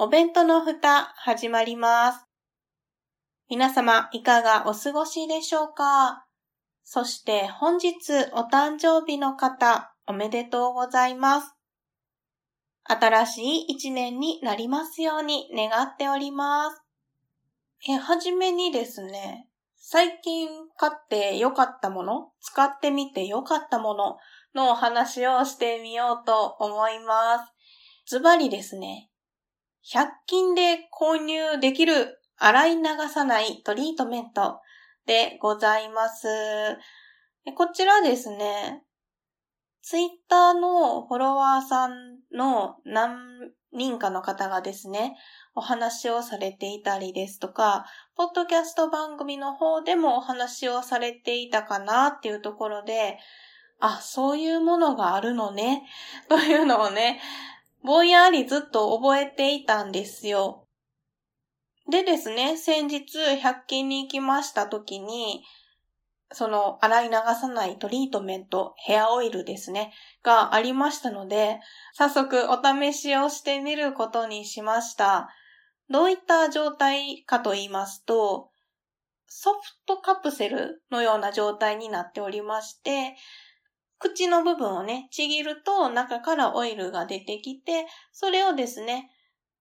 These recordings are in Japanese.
お弁当の蓋、始まります。皆様、いかがお過ごしでしょうか？そして本日お誕生日の方、おめでとうございます。新しい一年になりますように願っております。え、はじめにですね、最近買って良かったもの、使ってみて良かったもののお話をしてみようと思います。ズバリですね、100均で購入できる洗い流さないトリートメントでございます。こちらですね、ツイッターのフォロワーさんの何人かの方がですね、お話をされていたりですとか、ポッドキャスト番組の方でもお話をされていたかなっていうところで、あ、そういうものがあるのね、というのをね、ぼんやりずっと覚えていたんですよ。でですね、先日100均に行きました時に、その洗い流さないトリートメント、ヘアオイルですね、がありましたので、早速お試しをしてみることにしました。どういった状態かと言いますと、ソフトカプセルのような状態になっておりまして、口の部分をね、ちぎると中からオイルが出てきて、それをですね、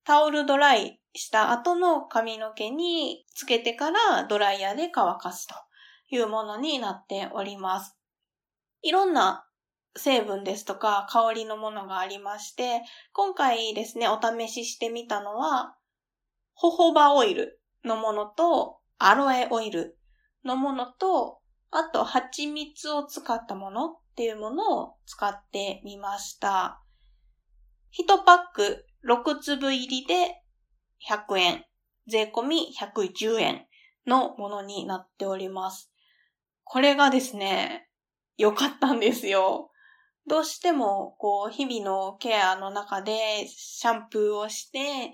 タオルドライした後の髪の毛につけてからドライヤーで乾かすというものになっております。いろんな成分ですとか香りのものがありまして、今回ですね、お試ししてみたのは、ホホバオイルのものと、アロエオイルのものと、あと、蜂蜜を使ったものっていうものを使ってみました。1パック6粒入りで100円、税込み110円のものになっております。これがですね、良かったんですよ。どうしても、こう、日々のケアの中でシャンプーをして、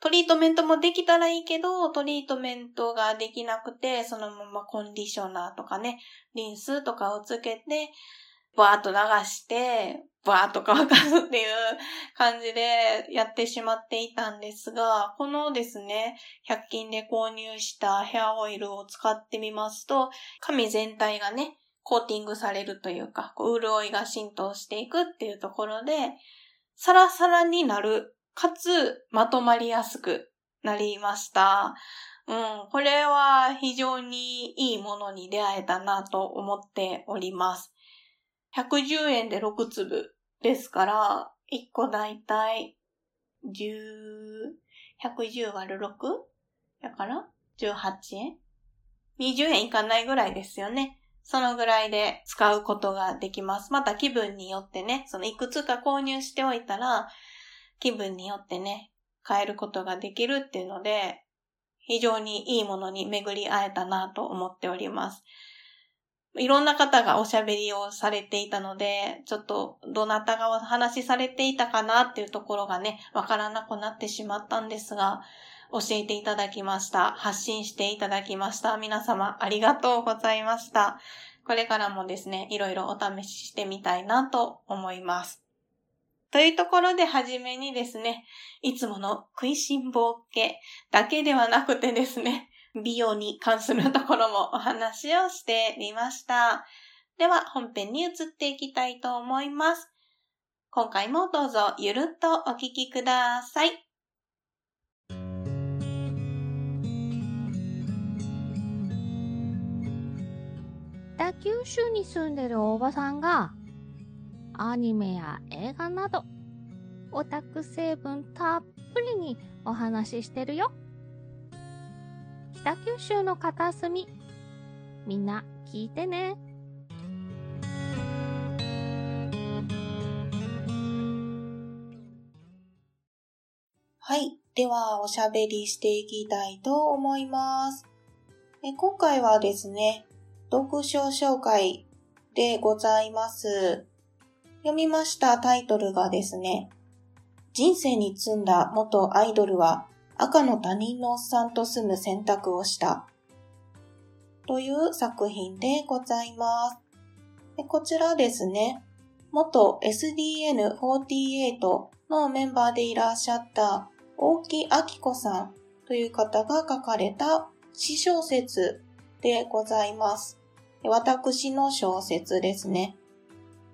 トリートメントもできたらいいけど、トリートメントができなくて、そのままコンディショナーとかね、リンスとかをつけて、バーっと流して、バーっと乾かすっていう感じでやってしまっていたんですが、このですね、100均で購入したヘアオイルを使ってみますと、髪全体がね、コーティングされるというか、こう潤いが浸透していくっていうところで、サラサラになるかつ、まとまりやすくなりました。うん、これは非常にいいものに出会えたなと思っております。110円で6粒ですから、1個だいたい10、110割る 6? だから？18円 ?20 円いかないぐらいですよね。そのぐらいで使うことができます。また気分によってね、そのいくつか購入しておいたら、気分によってね、変えることができるっていうので、非常にいいものに巡り会えたなと思っております。いろんな方がおしゃべりをされていたので、ちょっとどなたがお話しされていたかなっていうところがね、わからなくなってしまったんですが、教えていただきました。発信していただきました。皆様ありがとうございました。これからもですね、いろいろお試ししてみたいなと思います。というところではじめにですね、いつもの食いしん坊系だけではなくてですね、美容に関するところもお話をしてみました。では本編に移っていきたいと思います。今回もどうぞゆるっとお聞きください。北九州に住んでるおばさんがアニメや映画などオタク成分たっぷりにお話ししてるよ北九州の片隅みんな聞いてねはいでは、おしゃべりしていきたいと思います。え今回はですね、読書紹介でございます。読みましたタイトルがですね、人生に積んだ元アイドルは赤の他人のおっさんと住む選択をした。という作品でございます。でこちらですね、元 SDN48 のメンバーでいらっしゃった大木明子さんという方が書かれた詩小説でございます。私の小説ですね。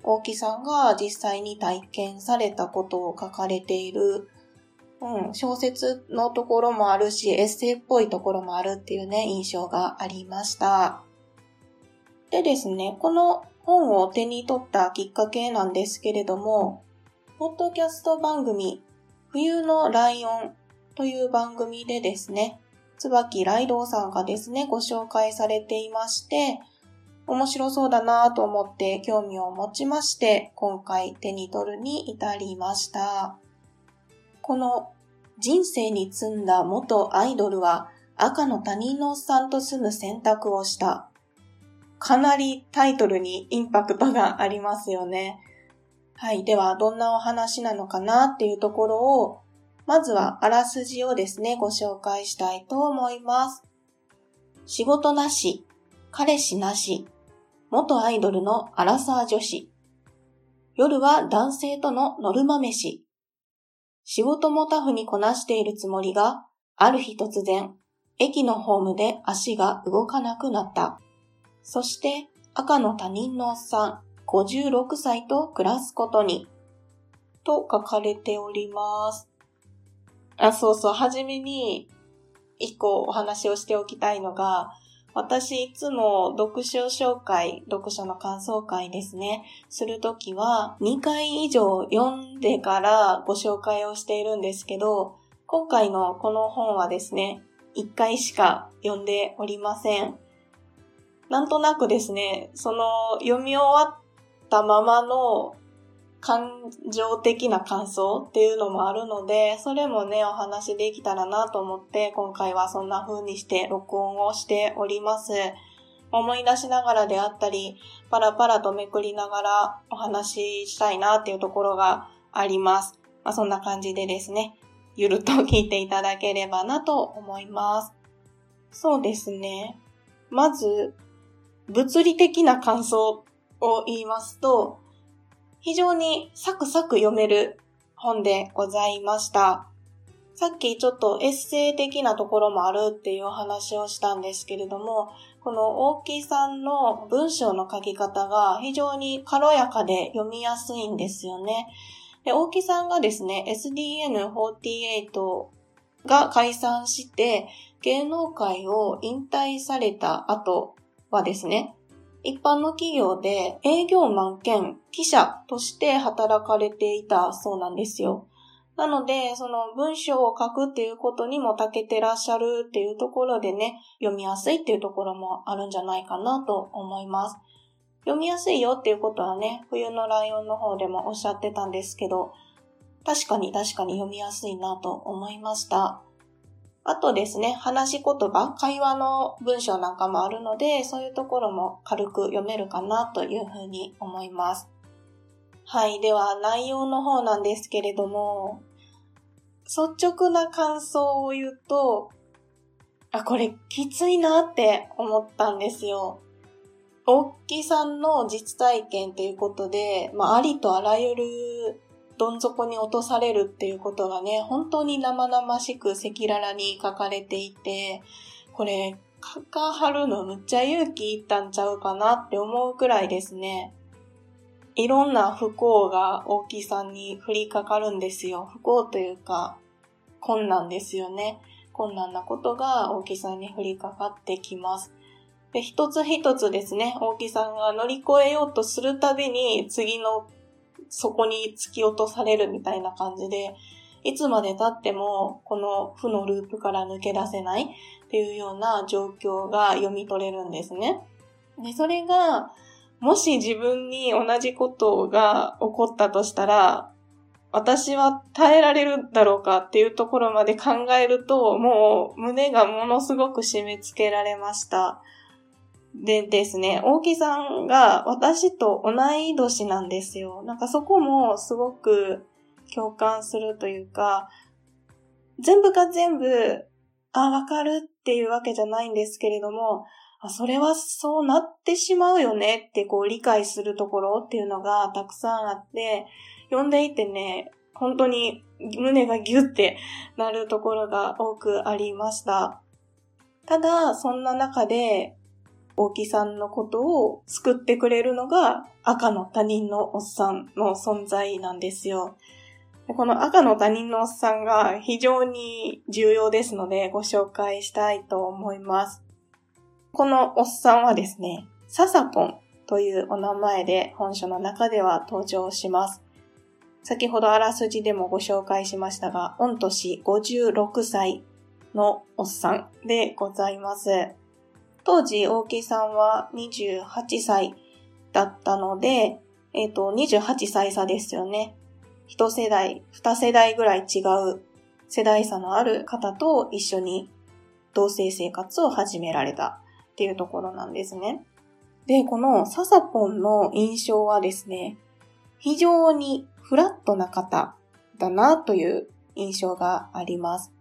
大木さんが実際に体験されたことを書かれている、うん、小説のところもあるし、エッセイっぽいところもあるっていうね、印象がありました。でですね、この本を手に取ったきっかけなんですけれども、ポッドキャスト番組、冬のライオンという番組でですね、椿ライドウさんがですね、ご紹介されていまして、面白そうだなと思って興味を持ちまして、今回手に取るに至りました。この人生に積んだ元アイドルは赤の他人のおっさんと住む選択をした。かなりタイトルにインパクトがありますよね。はい。では、どんなお話なのかなっていうところを、まずはあらすじをですね、ご紹介したいと思います。仕事なし、彼氏なし、元アイドルのアラサー女子。夜は男性とのノルマ飯。仕事もタフにこなしているつもりが、ある日突然、駅のホームで足が動かなくなった。そして赤の他人のおっさん、56歳と暮らすことに。と書かれております。あ、そうそう、はじめに一個お話をしておきたいのが、私いつも読書紹介、読書の感想会ですね、するときは2回以上読んでからご紹介をしているんですけど、今回のこの本はですね、1回しか読んでおりません。なんとなくですね、その読み終わったままの感情的な感想っていうのもあるので、それもね、お話できたらなと思って、今回はそんな風にして録音をしております。思い出しながらであったり、パラパラとめくりながらお話ししたいなっていうところがあります。まあ、そんな感じでですね、ゆるっと聞いていただければなと思います。そうですね。まず、物理的な感想を言いますと、非常にサクサク読める本でございました。さっきちょっとエッセイ的なところもあるっていうお話をしたんですけれども、この大木さんの文章の書き方が非常に軽やかで読みやすいんですよね。で大木さんがですね、SDN48 が解散して芸能界を引退された後はですね、一般の企業で営業マン兼記者として働かれていたそうなんですよ。なので、その文章を書くっていうことにも長けてらっしゃるっていうところでね、読みやすいっていうところもあるんじゃないかなと思います。読みやすいよっていうことはね、冬のライオンの方でもおっしゃってたんですけど、確かに確かに読みやすいなと思いました。あとですね、話し言葉、会話の文章なんかもあるので、そういうところも軽く読めるかなというふうに思います。はい。では、内容の方なんですけれども、率直な感想を言うと、あ、これきついなって思ったんですよ。大木さんの実体験ということで、まあ、ありとあらゆるどん底に落とされるっていうことがね、本当に生々しく赤裸々に書かれていて、これ、書かはるのむっちゃ勇気いったんちゃうかなって思うくらいですね。いろんな不幸が大木さんに降りかかるんですよ。不幸というか、困難ですよね。困難なことが大木さんに降りかかってきます。で、一つ一つですね、大木さんが乗り越えようとするたびに次のそこに突き落とされるみたいな感じで、いつまで経ってもこの負のループから抜け出せないっていうような状況が読み取れるんですね。で、それが、もし自分に同じことが起こったとしたら、私は耐えられるだろうかっていうところまで考えると、もう胸がものすごく締め付けられました。でですね、大木さんが私と同い年なんですよ。なんかそこもすごく共感するというか、全部が全部、あ、わかるっていうわけじゃないんですけれども、あ、それはそうなってしまうよねってこう理解するところっていうのがたくさんあって、読んでいてね、本当に胸がギュってなるところが多くありました。ただ、そんな中で、大木さんのことを救ってくれるのが赤の他人のおっさんの存在なんですよ。この赤の他人のおっさんが非常に重要ですのでご紹介したいと思います。このおっさんはですね、ササポンというお名前で本書の中では登場します。先ほどあらすじでもご紹介しましたが、御年56歳のおっさんでございます。当時、大木さんは28歳だったので、えっ、ー、と、28歳差ですよね。一世代、二世代ぐらい違う世代差のある方と一緒に同棲生活を始められたっていうところなんですね。で、このササポンの印象はですね、非常にフラットな方だなという印象があります。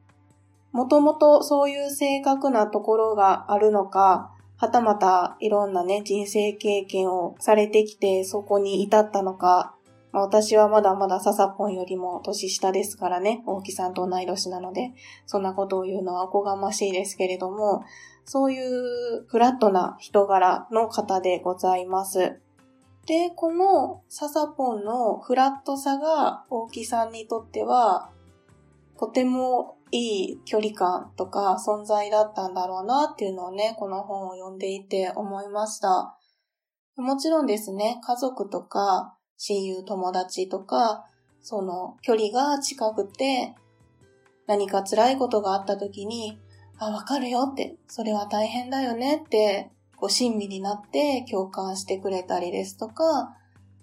もともとそういう正確なところがあるのか、はたまたいろんなね、人生経験をされてきてそこに至ったのか、まあ、私はまだまだササポンよりも年下ですからね、大木さんと同い年なので、そんなことを言うのはおこがましいですけれども、そういうフラットな人柄の方でございます。で、このササポンのフラットさが大木さんにとっては、とてもいい距離感とか存在だったんだろうなっていうのをね、この本を読んでいて思いました。もちろんですね、家族とか親友友達とか、その距離が近くて、何か辛いことがあった時に、あ、わかるよって、それは大変だよねって、こう親身になって共感してくれたりですとか、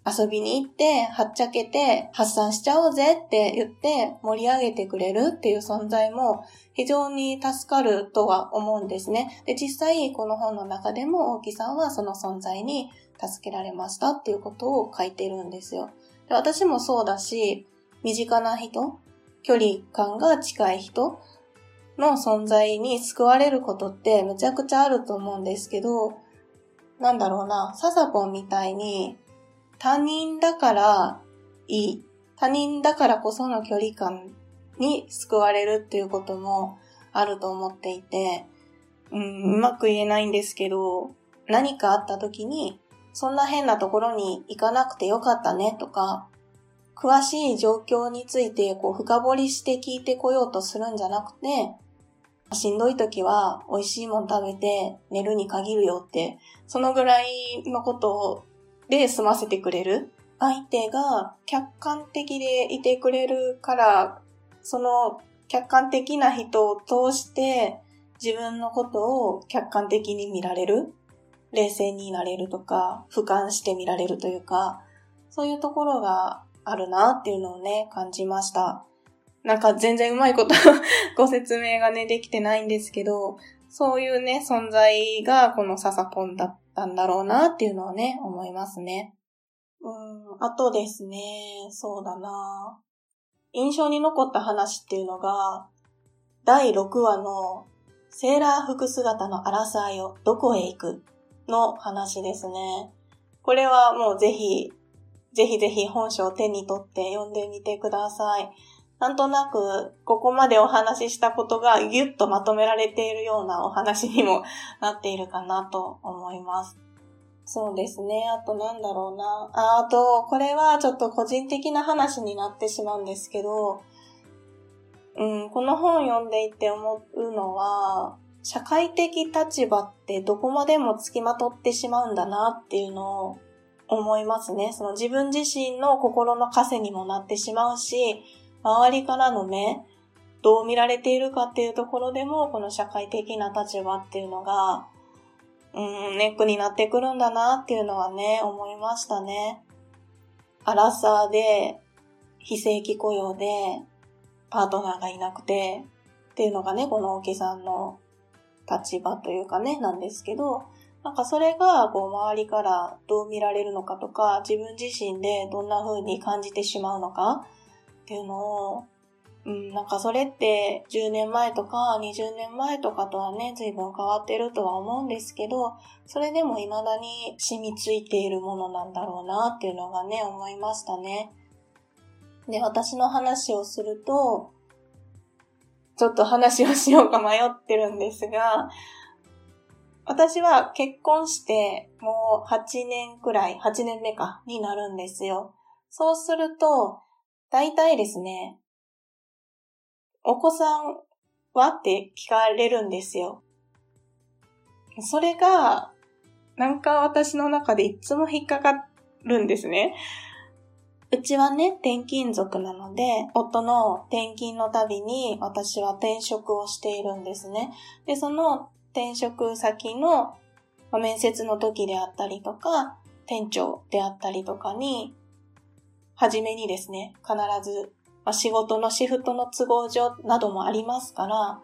遊びに行って、はっちゃけて、発散しちゃおうぜって言って盛り上げてくれるっていう存在も非常に助かるとは思うんですね。で、実際この本の中でも大木さんはその存在に助けられましたっていうことを書いてるんですよ。で私もそうだし、身近な人、距離感が近い人の存在に救われることってむちゃくちゃあると思うんですけど、なんだろうな、ササポンみたいに他人だからいい、他人だからこその距離感に救われるっていうこともあると思っていて、うん、うまく言えないんですけど、何かあった時にそんな変なところに行かなくてよかったねとか、詳しい状況についてこう深掘りして聞いてこようとするんじゃなくて、しんどい時は美味しいもん食べて寝るに限るよって、そのぐらいのことをで済ませてくれる。相手が客観的でいてくれるから、その客観的な人を通して自分のことを客観的に見られる。冷静になれるとか、俯瞰して見られるというか、そういうところがあるなっていうのをね、感じました。なんか全然うまいこと ご説明がね、できてないんですけど、そういうね、存在がこのササポンだったんだろうなっていうのをね、思いますね。うん、あとですね、そうだな印象に残った話っていうのが、第6話のセーラー服姿のアラサーよ、どこへ行くの話ですね。これはもうぜひ、ぜひぜひ本書を手に取って読んでみてください。なんとなく、ここまでお話ししたことがギュッとまとめられているようなお話にもなっているかなと思います。そうですね。あとなんだろうな。あ、あと、これはちょっと個人的な話になってしまうんですけど、うん、この本読んでいて思うのは、社会的立場ってどこまでも付きまとってしまうんだなっていうのを思いますね。その自分自身の心の枷にもなってしまうし、周りからの目、どう見られているかっていうところでも、この社会的な立場っていうのが、うん、ネックになってくるんだなっていうのはね、思いましたね。アラサーで、非正規雇用でパートナーがいなくてっていうのがね、この大木さんの立場というかね、なんですけど、なんかそれがこう周りからどう見られるのかとか、自分自身でどんな風に感じてしまうのかっていうのを、うん、なんかそれって10年前とか20年前とかとはね、随分変わってるとは思うんですけど、それでも未だに染みついているものなんだろうなっていうのがね、思いましたね。で、私の話をすると、ちょっと話をしようか迷ってるんですが、私は結婚してもう8年くらい、8年目か、になるんですよ。そうすると、大体ですね、お子さんはって聞かれるんですよ。それが、なんか私の中でいつも引っかかるんですね。うちはね、転勤族なので、夫の転勤のたびに私は転職をしているんですね。で、その転職先の面接の時であったりとか、店長であったりとかに、はじめにですね、必ず、まあ、仕事のシフトの都合上などもありますから、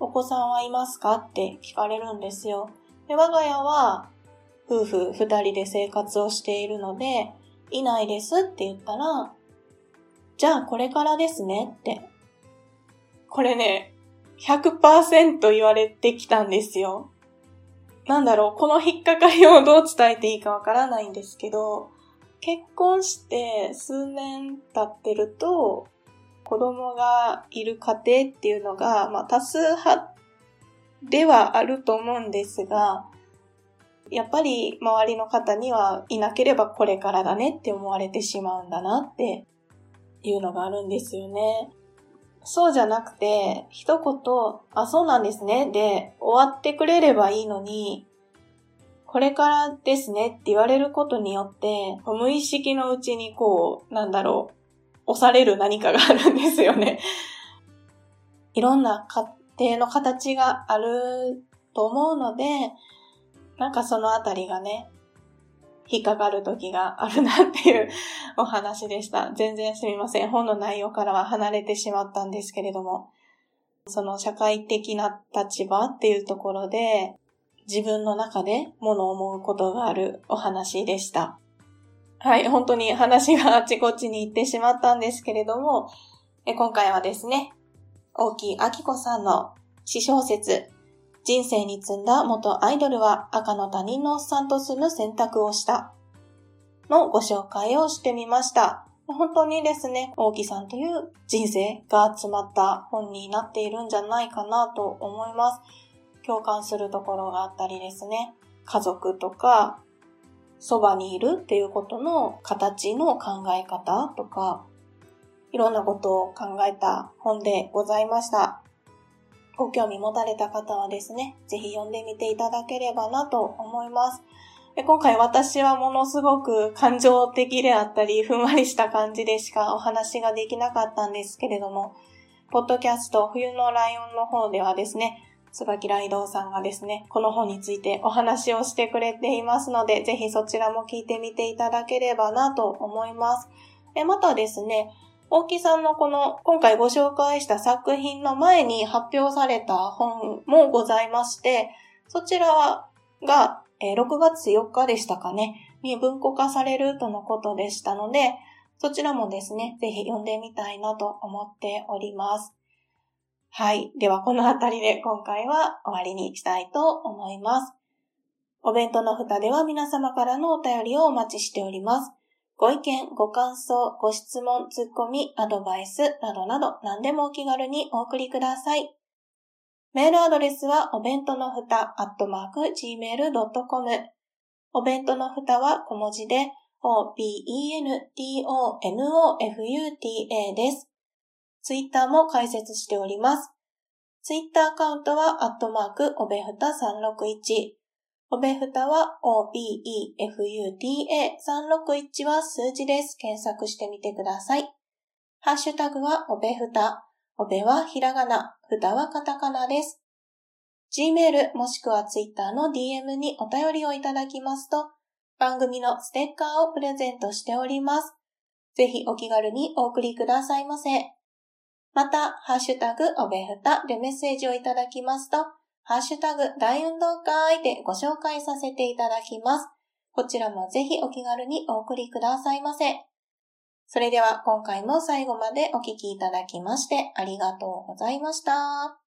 お子さんはいますかって聞かれるんですよ。で、我が家は夫婦二人で生活をしているので、いないですって言ったら、じゃあこれからですねって。これね、100%言われてきたんですよ。なんだろう、この引っかかりをどう伝えていいかわからないんですけど、結婚して数年経ってると、子供がいる家庭っていうのが、まあ多数派ではあると思うんですが、やっぱり周りの方にはいなければこれからだねって思われてしまうんだなっていうのがあるんですよね。そうじゃなくて、一言、あ、そうなんですね、で終わってくれればいいのに、これからですねって言われることによって、無意識のうちにこう、なんだろう、押される何かがあるんですよね。いろんな家庭の形があると思うので、なんかそのあたりがね、引っかかる時があるなっていう お話でした。全然すみません。本の内容からは離れてしまったんですけれども、その社会的な立場っていうところで、自分の中で物を思うことがあるお話でした。はい、本当に話があちこちに行ってしまったんですけれども、え今回はですね、大木明子さんの詩小説、人生に積んだ元アイドルは赤の他人のおっさんと住む選択をしたのご紹介をしてみました。本当にですね、大木さんという人生が詰まった本になっているんじゃないかなと思います。共感するところがあったりですね、家族とか、そばにいるっていうことの形の考え方とか、いろんなことを考えた本でございました。ご興味持たれた方はですね、ぜひ読んでみていただければなと思います。今回私はものすごく感情的であったり、ふんわりした感じでしかお話ができなかったんですけれども、ポッドキャスト冬のライオンの方ではですね、椿ライドさんがですね、この本についてお話をしてくれていますので、ぜひそちらも聞いてみていただければなと思います。またですね、大木さんのこの今回ご紹介した作品の前に発表された本もございまして、そちらが6月4日でしたかね、に文庫化されるとのことでしたので、そちらもですね、ぜひ読んでみたいなと思っております。はい。では、このあたりで今回は終わりにしたいと思います。お弁当の蓋では皆様からのお便りをお待ちしております。ご意見、ご感想、ご質問、ツッコミ、アドバイスなどなど何でもお気軽にお送りください。メールアドレスはお弁当のふた、アットマーク、gmail.com。お弁当のふたは小文字で、o-b-e-n-t-o-n-o-f-u-t-a です。ツイッターも開設しております。ツイッターアカウントは、アットマーク、おべふた361。おべふたは OBEFUTA361 は数字です。検索してみてください。ハッシュタグはおべふた。おべはひらがな、ふたはカタカナです。Gmail もしくは Twitter の DM にお便りをいただきますと、番組のステッカーをプレゼントしております。ぜひお気軽にお送りくださいませ。また、ハッシュタグおべふたでメッセージをいただきますと、ハッシュタグ大運動会でご紹介させていただきます。こちらもぜひお気軽にお送りくださいませ。それでは今回も最後までお聴きいただきましてありがとうございました。